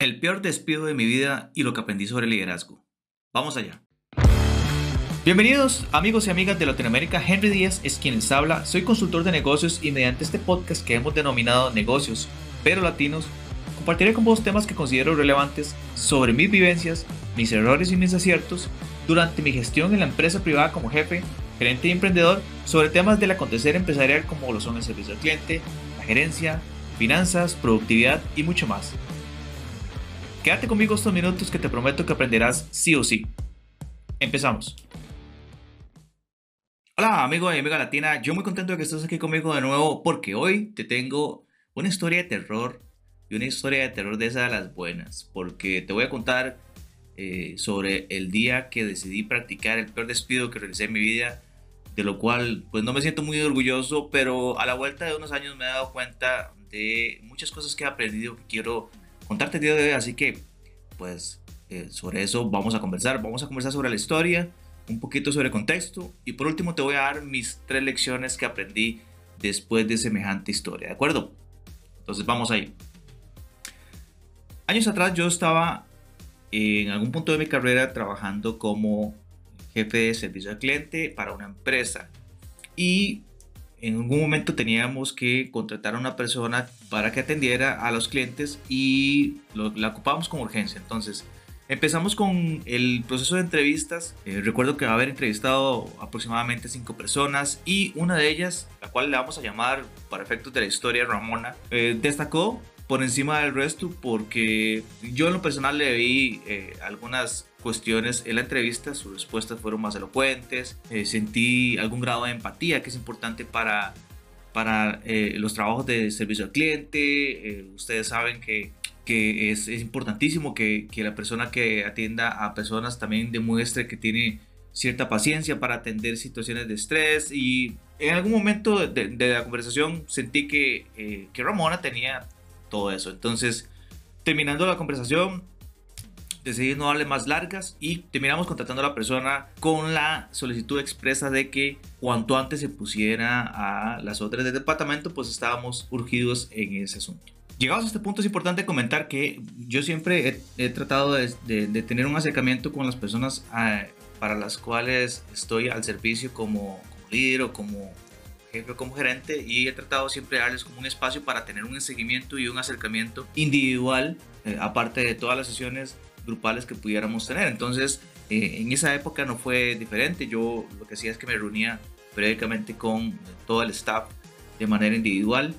El peor despido de mi vida y lo que aprendí sobre liderazgo. Vamos allá. Bienvenidos amigos y amigas de Latinoamérica, Henry Díaz es quien les habla, soy consultor de negocios y mediante este podcast que hemos denominado Negocios, pero Latinos, compartiré con vos temas que considero relevantes sobre mis vivencias, mis errores y mis aciertos durante mi gestión en la empresa privada como jefe, gerente y emprendedor sobre temas del acontecer empresarial como lo son el servicio al cliente, la gerencia, finanzas, productividad y mucho más. Quédate conmigo estos minutos que te prometo que aprenderás sí o sí. Empezamos. Hola amigo y amiga latina, yo muy contento de que estés aquí conmigo de nuevo porque hoy te tengo una historia de terror y una historia de terror de esas de las buenas, porque te voy a contar eh, sobre el día que decidí practicar el peor despido que realicé en mi vida, de lo cual pues no me siento muy orgulloso, pero a la vuelta de unos años me he dado cuenta de muchas cosas que he aprendido que quiero contarte el día de hoy, así que pues eh, sobre eso vamos a conversar, vamos a conversar sobre la historia, un poquito sobre contexto y por último te voy a dar mis tres lecciones que aprendí después de semejante historia, ¿de acuerdo? Entonces vamos ahí. Años atrás yo estaba en algún punto de mi carrera trabajando como jefe de servicio al cliente para una empresa y en algún momento teníamos que contratar a una persona para que atendiera a los clientes y la ocupábamos con urgencia. Entonces, empezamos con el proceso de entrevistas. Eh, recuerdo que va a haber entrevistado aproximadamente cinco personas y una de ellas, la cual le vamos a llamar para efectos de la historia Ramona, eh, destacó por encima del resto porque yo en lo personal le vi eh, algunas cuestiones en la entrevista, sus respuestas fueron más elocuentes, eh, sentí algún grado de empatía que es importante para, para eh, los trabajos de servicio al cliente, ustedes saben que, que es, es, importantísimo que, que la persona que atienda a personas también demuestre que tiene cierta paciencia para atender situaciones de estrés y en algún momento de, de la conversación sentí que, que Ramona tenía todo eso. Entonces, terminando la conversación, decidí no darle más largas y terminamos contratando a la persona con la solicitud expresa de que cuanto antes se pusiera a las otras del departamento, pues estábamos urgidos en ese asunto. Llegados a este punto es importante comentar que yo siempre he, tratado de, de, tener un acercamiento con las personas ah, para las cuales estoy al servicio como, como líder o como jefe como gerente y he tratado siempre de darles como un espacio para tener un seguimiento y un acercamiento individual, eh, aparte de todas las sesiones grupales que pudiéramos tener. Entonces, eh, en esa época no fue diferente. Yo lo que hacía es que me reunía periódicamente con todo el staff de manera individual.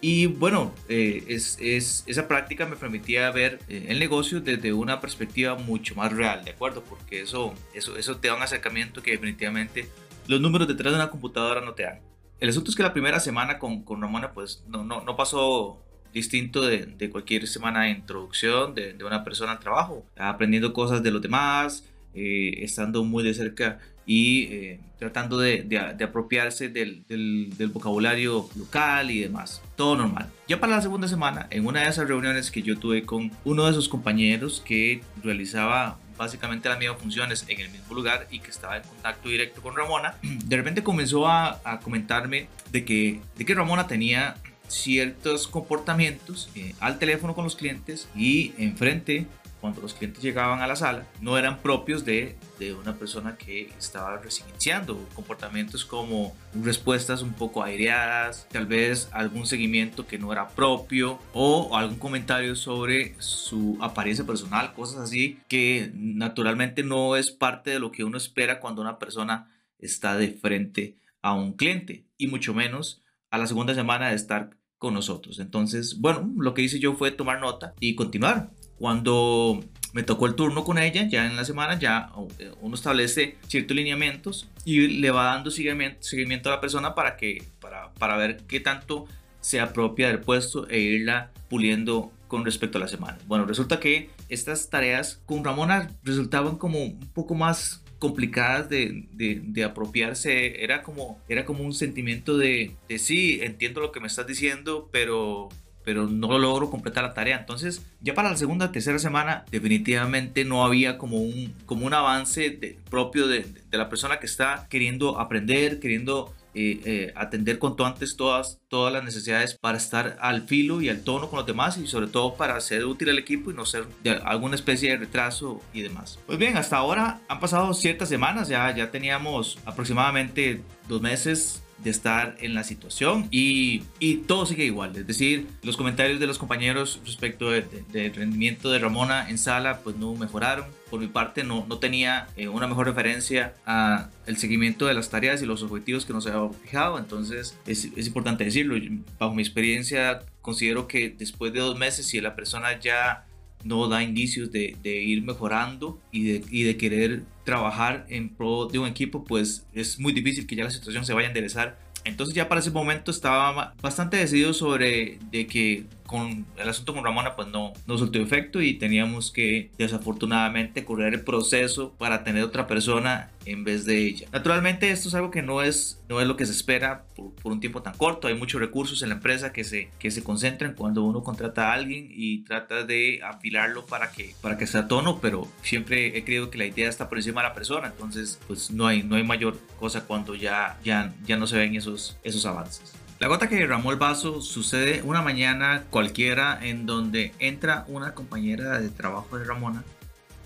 Y bueno, eh, es, es, esa práctica me permitía ver el negocio desde una perspectiva mucho más real, ¿de acuerdo? Porque eso, eso, eso te da un acercamiento que definitivamente los números detrás de una computadora no te dan. El asunto es que la primera semana con, con Ramona pues no, no, no pasó distinto de, de, cualquier semana de introducción de, de, una persona al trabajo, aprendiendo cosas de los demás, eh, estando muy de cerca y eh, tratando de, de apropiarse del, del, del, vocabulario local y demás. Todo normal. Ya para la segunda semana, en una de esas reuniones que yo tuve con uno de sus compañeros que realizaba básicamente las mismas funciones en el mismo lugar y que estaba en contacto directo con Ramona, de repente comenzó a, a comentarme de que, de que Ramona tenía ciertos comportamientos eh, al teléfono con los clientes y enfrente cuando los clientes llegaban a la sala no eran propios de, de una persona que estaba recién iniciando. Comportamientos como respuestas un poco aireadas, tal vez algún seguimiento que no era propio o algún comentario sobre su apariencia personal, cosas así que naturalmente no es parte de lo que uno espera cuando una persona está de frente a un cliente y mucho menos a la segunda semana de estar con nosotros. Entonces, bueno, lo que hice yo fue tomar nota y continuar. Cuando me tocó el turno con ella, ya en la semana, ya eh, uno establece ciertos lineamientos y le va dando seguimiento, a la persona para, que, para, para ver qué tanto se apropia del puesto e irla puliendo con respecto a la semana. Bueno, resulta que estas tareas con Ramona resultaban como un poco más complicadas de, de, apropiarse, era como, era como un sentimiento de, de sí, entiendo lo que me estás diciendo, pero pero no logro completar la tarea. Entonces, ya para la segunda, tercera semana, definitivamente no había como un, como un avance propio de, la persona que está queriendo aprender, queriendo eh, eh, atender cuanto antes todas, todas las necesidades para estar al filo y al tono con los demás y sobre todo para ser útil al equipo y no ser de alguna especie de retraso y demás. Pues bien, hasta ahora han pasado ciertas semanas, ya, ya teníamos aproximadamente dos meses de estar en la situación y, y, todo sigue igual. Es decir, los comentarios de los compañeros respecto del rendimiento de Ramona en sala pues no mejoraron. Por mi parte no, no tenía eh, una mejor referencia a el seguimiento de las tareas y los objetivos que nos había fijado. Entonces es, es importante decirlo. Bajo mi experiencia considero que después de dos meses si la persona ya no da indicios de, de ir mejorando y de, y de, querer trabajar en pro de un equipo, pues es muy difícil que ya la situación se vaya a enderezar. Entonces ya para ese momento estaba bastante decidido sobre de que con el asunto con Ramona pues no, no soltó efecto y teníamos que desafortunadamente correr el proceso para tener otra persona en vez de ella. Naturalmente esto es algo que no es, no es lo que se espera por, por, un tiempo tan corto. Hay muchos recursos en la empresa que se, que se concentran cuando uno contrata a alguien y trata de afilarlo para que, para que esté a tono, pero siempre he creído que la idea está por encima de la persona. Entonces pues no hay, no hay mayor cosa cuando ya, ya, ya no se ven esos, esos avances. La gota que derramó el vaso sucede una mañana cualquiera en donde entra una compañera de trabajo de Ramona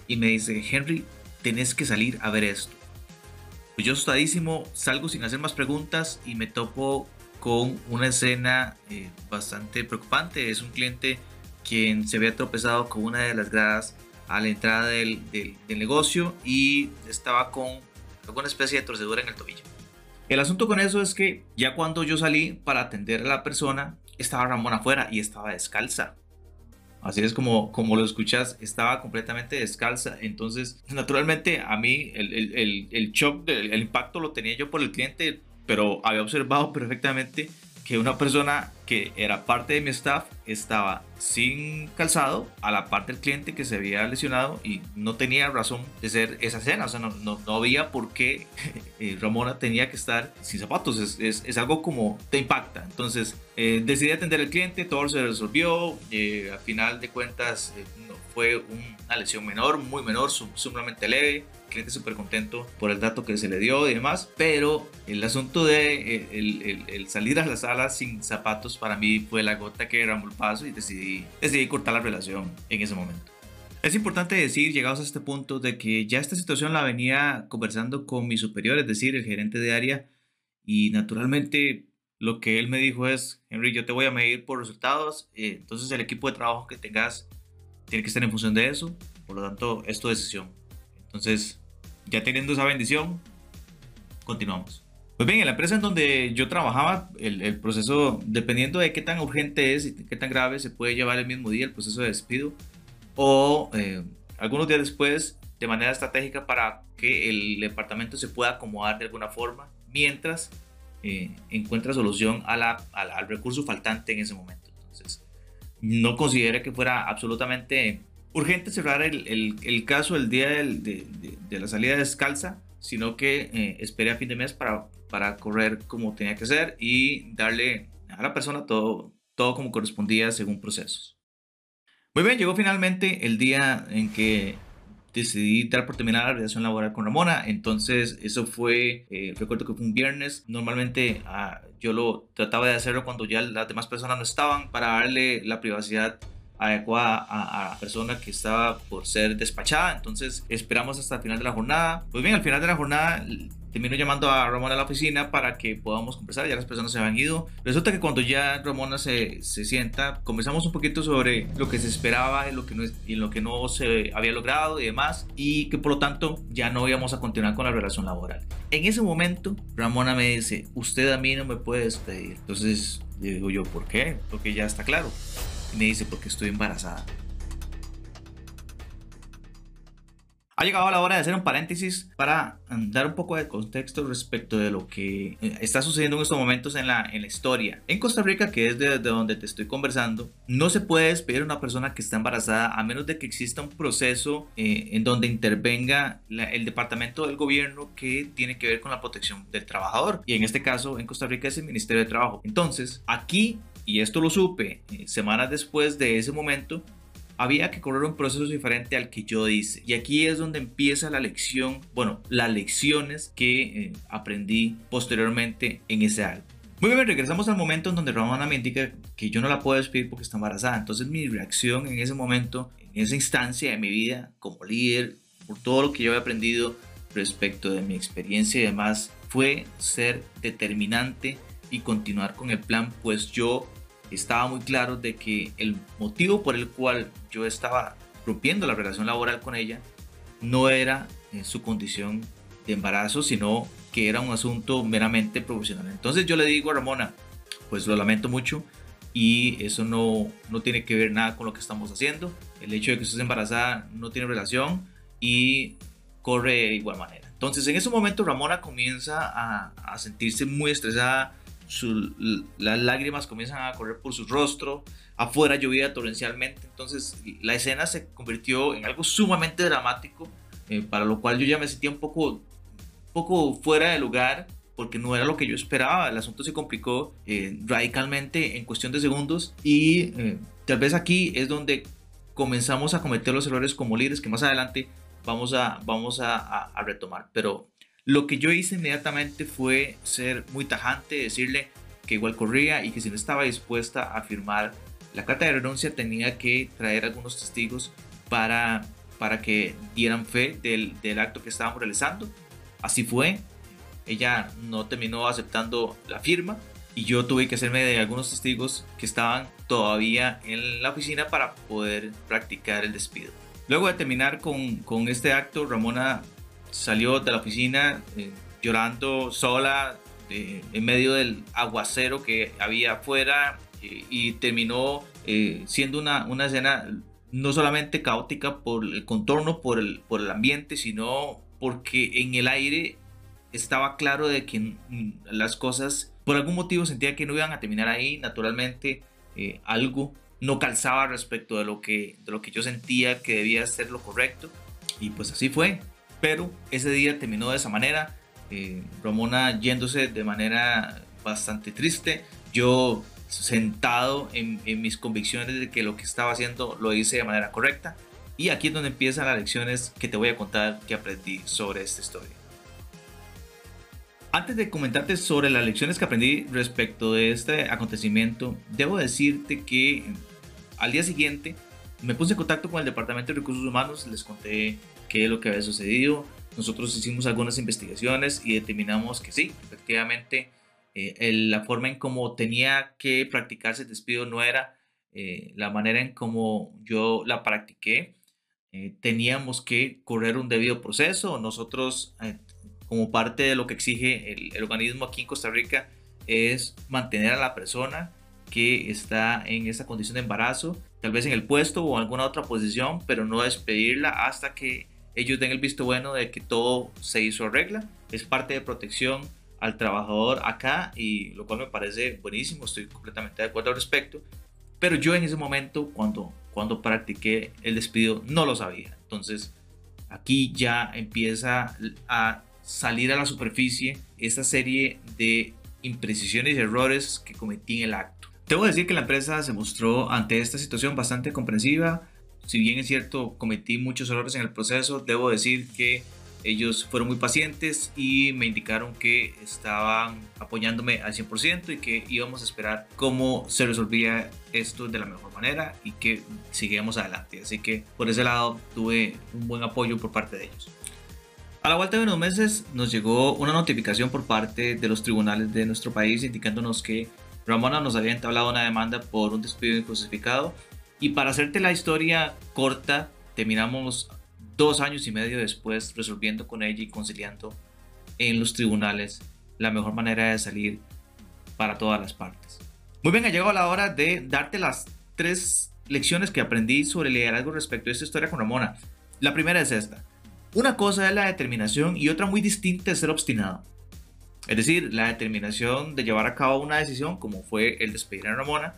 y me dice, Henry, tenés que salir a ver esto. Pues yo asustadísimo salgo sin hacer más preguntas y me topo con una escena eh, bastante preocupante. Es un cliente quien se había tropezado con una de las gradas a la entrada del, del, del negocio y estaba con alguna especie de torcedura en el tobillo. El asunto con eso es que ya cuando yo salí para atender a la persona, estaba Ramón afuera y estaba descalza. Así es como, como lo escuchas, estaba completamente descalza. Entonces, naturalmente, a mí el, el, el, shock, el impacto lo tenía yo por el cliente, pero había observado perfectamente que una persona que era parte de mi staff estaba sin calzado a la parte del cliente que se había lesionado y no tenía razón de ser esa escena, o sea, no, no, no había por qué eh, Ramona tenía que estar sin zapatos, es, es, es algo como te impacta. Entonces eh, decidí atender al cliente, todo se resolvió, eh, al final de cuentas eh, fue una lesión menor, muy menor, sumamente leve, cliente súper contento por el dato que se le dio y demás, pero el asunto de eh, el, el, el, salir a la sala sin zapatos para mí fue la gota que derramó el paso y decidí, decidí cortar la relación en ese momento. Es importante decir, llegados a este punto, de que ya esta situación la venía conversando con mi superior, es decir, el gerente de área, y naturalmente lo que él me dijo es, Henry, yo te voy a medir por resultados, eh, entonces el equipo de trabajo que tengas tiene que estar en función de eso, por lo tanto es tu decisión. Entonces, ya teniendo esa bendición, continuamos. Pues bien, en la empresa en donde yo trabajaba, el, el, proceso, dependiendo de qué tan urgente es y qué tan grave, se puede llevar el mismo día el proceso de despido o eh, algunos días después de manera estratégica para que el departamento se pueda acomodar de alguna forma mientras eh, encuentra solución a la, a la, al recurso faltante en ese momento. Entonces, no considere que fuera absolutamente urgente cerrar el, el, caso el día de, la salida descalza, sino que eh, espere a fin de mes para, para correr como tenía que ser y darle a la persona todo, todo como correspondía según procesos. Muy bien, llegó finalmente el día en que decidí dar por terminada la relación laboral con Ramona. Entonces, eso fue, eh, recuerdo que fue un viernes. Normalmente ah, yo lo trataba de hacerlo cuando ya las demás personas no estaban para darle la privacidad adecuada a, a, la persona que estaba por ser despachada. Entonces esperamos hasta el final de la jornada. Pues bien, al final de la jornada termino llamando a Ramona a la oficina para que podamos conversar. Ya las personas se habían ido. Resulta que cuando ya Ramona se, se sienta, conversamos un poquito sobre lo que se esperaba y lo que, no, y lo que no se había logrado y demás. Y que por lo tanto ya no íbamos a continuar con la relación laboral. En ese momento, Ramona me dice, usted a mí no me puede despedir. Entonces digo yo, ¿por qué? Porque ya está claro. Y me dice, porque estoy embarazada. Ha llegado la hora de hacer un paréntesis para mm, dar un poco de contexto respecto de lo que eh, está sucediendo en estos momentos en la, en la historia. En Costa Rica, que es de, de, donde te estoy conversando, no se puede despedir a una persona que está embarazada a menos de que exista un proceso eh, en donde intervenga la, el departamento del gobierno que tiene que ver con la protección del trabajador. Y en este caso, en Costa Rica es el Ministerio de Trabajo. Entonces, aquí, y esto lo supe eh, semanas después de ese momento, había que correr un proceso diferente al que yo hice. Y aquí es donde empieza la lección, bueno, las lecciones que eh, aprendí posteriormente en ese álbum. Muy bien, regresamos al momento en donde Ramona me indica que yo no la puedo despedir porque está embarazada. Entonces mi reacción en ese momento, en esa instancia de mi vida como líder, por todo lo que yo he aprendido respecto de mi experiencia y demás, fue ser determinante y continuar con el plan, pues yo estaba muy claro de que el motivo por el cual yo estaba rompiendo la relación laboral con ella no era en su condición de embarazo, sino que era un asunto meramente profesional. Entonces yo le digo a Ramona, pues lo lamento mucho y eso no, no tiene que ver nada con lo que estamos haciendo. El hecho de que estés embarazada no tiene relación y corre de igual manera. Entonces en ese momento Ramona comienza a, a sentirse muy estresada, las lágrimas comienzan a correr por su rostro, afuera llovía torrencialmente, entonces la escena se convirtió en algo sumamente dramático, eh, para lo cual yo ya me sentía un poco, poco fuera de lugar, porque no era lo que yo esperaba, el asunto se complicó eh, radicalmente en cuestión de segundos y eh, tal vez aquí es donde comenzamos a cometer los errores como líderes que más adelante vamos a, vamos a, a retomar, pero lo que yo hice inmediatamente fue ser muy tajante, decirle que igual corría y que si no estaba dispuesta a firmar la carta de renuncia tenía que traer algunos testigos para, para que dieran fe del, del acto que estábamos realizando. Así fue. Ella no terminó aceptando la firma y yo tuve que hacerme de algunos testigos que estaban todavía en la oficina para poder practicar el despido. Luego de terminar con, con este acto, Ramona salió de la oficina eh, llorando sola en medio del aguacero que había afuera y terminó eh, siendo una, una escena no solamente caótica por el contorno, por el, por el ambiente, sino porque en el aire estaba claro de que las cosas, por algún motivo sentía que no iban a terminar ahí, naturalmente eh, algo no calzaba respecto de lo, que, de lo que yo sentía que debía ser lo correcto, y pues así fue pero ese día terminó de esa manera. Eh, Ramona yéndose de manera bastante triste. Yo sentado en, mis convicciones de que lo que estaba haciendo lo hice de manera correcta. Y aquí es donde empiezan las lecciones que te voy a contar que aprendí sobre esta historia. Antes de comentarte sobre las lecciones que aprendí respecto de este acontecimiento, debo decirte que al día siguiente me puse en contacto con el Departamento de Recursos Humanos, les conté qué es lo que había sucedido. Nosotros hicimos algunas investigaciones y determinamos que sí, efectivamente, eh, la forma en cómo tenía que practicarse el despido no era eh, la manera en cómo yo la practiqué. Eh, teníamos que correr un debido proceso. Nosotros, como parte de lo que exige el, el organismo aquí en Costa Rica, es mantener a la persona que está en esa condición de embarazo, tal vez en el puesto o en alguna otra posición, pero no despedirla hasta que ellos den el visto bueno de que todo se hizo regla. Es parte de protección al trabajador acá y lo cual me parece buenísimo, estoy completamente de acuerdo al respecto. Pero yo en ese momento, cuando, cuando practiqué el despido, no lo sabía. Entonces, aquí ya empieza a salir a la superficie esta serie de imprecisiones y errores que cometí en el acto. Debo decir que la empresa se mostró ante esta situación bastante comprensiva, si bien es cierto, cometí muchos errores en el proceso, debo decir que ellos fueron muy pacientes y me indicaron que estaban apoyándome al 100% y que íbamos a esperar cómo se resolvía esto de la mejor manera y que seguíamos adelante. Así que por ese lado tuve un buen apoyo por parte de ellos. A la vuelta de unos meses nos llegó una notificación por parte de los tribunales de nuestro país indicándonos que Ramona nos había entablado una demanda por un despido injustificado y para hacerte la historia corta, terminamos dos años y medio después resolviendo con ella y conciliando en los tribunales la mejor manera de salir para todas las partes. Muy bien, ha llegado la hora de darte las tres lecciones que aprendí sobre liderazgo respecto a esta historia con Ramona. La primera es esta. Una cosa es la determinación y otra muy distinta es ser obstinado. Es decir, la determinación de llevar a cabo una decisión como fue el despedir a Ramona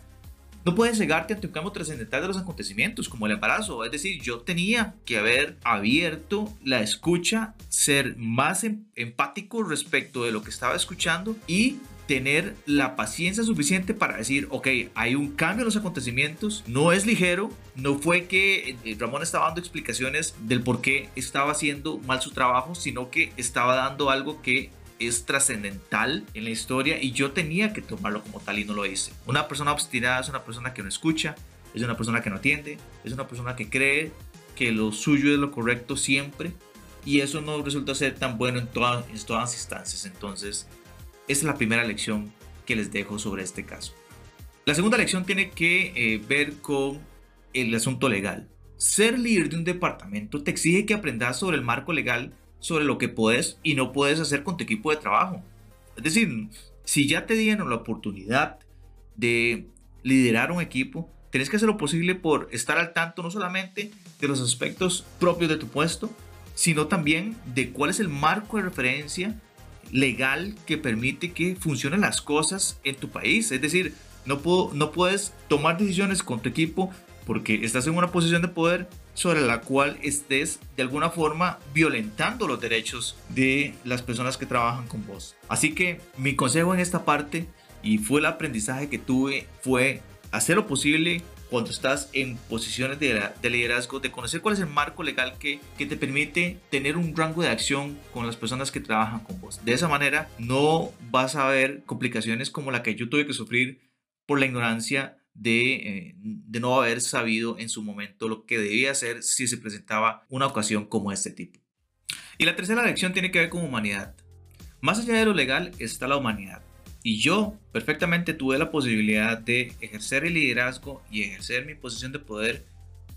no puedes cegarte ante un cambio trascendental de los acontecimientos, como el embarazo. Es decir, yo tenía que haber abierto la escucha, ser más em, empático respecto de lo que estaba escuchando y tener la paciencia suficiente para decir, ok, hay un cambio en los acontecimientos, no es ligero, no fue que eh, Ramón estaba dando explicaciones del por qué estaba haciendo mal su trabajo, sino que estaba dando algo que es trascendental en la historia y yo tenía que tomarlo como tal y no lo hice. Una persona obstinada es una persona que no escucha, es una persona que no atiende, es una persona que cree que lo suyo es lo correcto siempre y eso no resulta ser tan bueno en todas, en todas las instancias. Entonces, esta es la primera lección que les dejo sobre este caso. La segunda lección tiene que eh, ver con el asunto legal. Ser líder de un departamento te exige que aprendas sobre el marco legal, sobre lo que puedes y no puedes hacer con tu equipo de trabajo. Es decir, si ya te dieron la oportunidad de liderar un equipo, tienes que hacer lo posible por estar al tanto no solamente de los aspectos propios de tu puesto, sino también de cuál es el marco de referencia legal que permite que funcionen las cosas en tu país. Es decir, no, puedo, no puedes tomar decisiones con tu equipo porque estás en una posición de poder sobre la cual estés de alguna forma violentando los derechos de las personas que trabajan con vos. Así que mi consejo en esta parte y fue el aprendizaje que tuve fue hacer lo posible cuando estás en posiciones de, liderazgo, de conocer cuál es el marco legal que, que, te permite tener un rango de acción con las personas que trabajan con vos. De esa manera no vas a ver complicaciones como la que yo tuve que sufrir por la ignorancia de, eh, de no haber sabido en su momento lo que debía hacer si se presentaba una ocasión como este tipo. Y la tercera lección tiene que ver con humanidad. Más allá de lo legal está la humanidad. Y yo perfectamente tuve la posibilidad de ejercer el liderazgo y ejercer mi posición de poder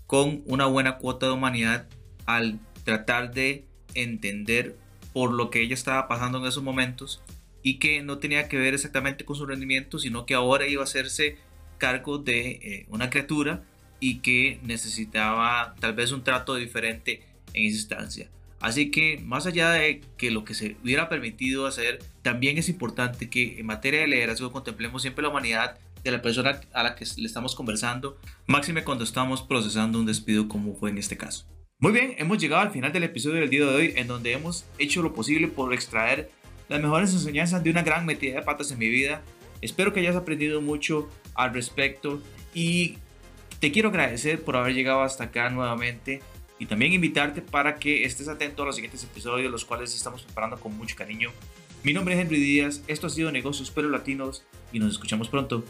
con una buena cuota de humanidad al tratar de entender por lo que ella estaba pasando en esos momentos y que no tenía que ver exactamente con su rendimiento, sino que ahora iba a hacerse cargo de eh, una criatura y que necesitaba tal vez un trato diferente en esa instancia. Así que más allá de que lo que se hubiera permitido hacer, también es importante que en materia de liderazgo contemplemos siempre la humanidad de la persona a la que le estamos conversando, máxime cuando estamos procesando un despido como fue en este caso. Muy bien, hemos llegado al final del episodio del día de hoy en donde hemos hecho lo posible por extraer las mejores enseñanzas de una gran metida de patas en mi vida. Espero que hayas aprendido mucho al respecto y te quiero agradecer por haber llegado hasta acá nuevamente y también invitarte para que estés atento a los siguientes episodios, los cuales estamos preparando con mucho cariño. Mi nombre es Henry Díaz, esto ha sido Negocios Pero Latinos y nos escuchamos pronto.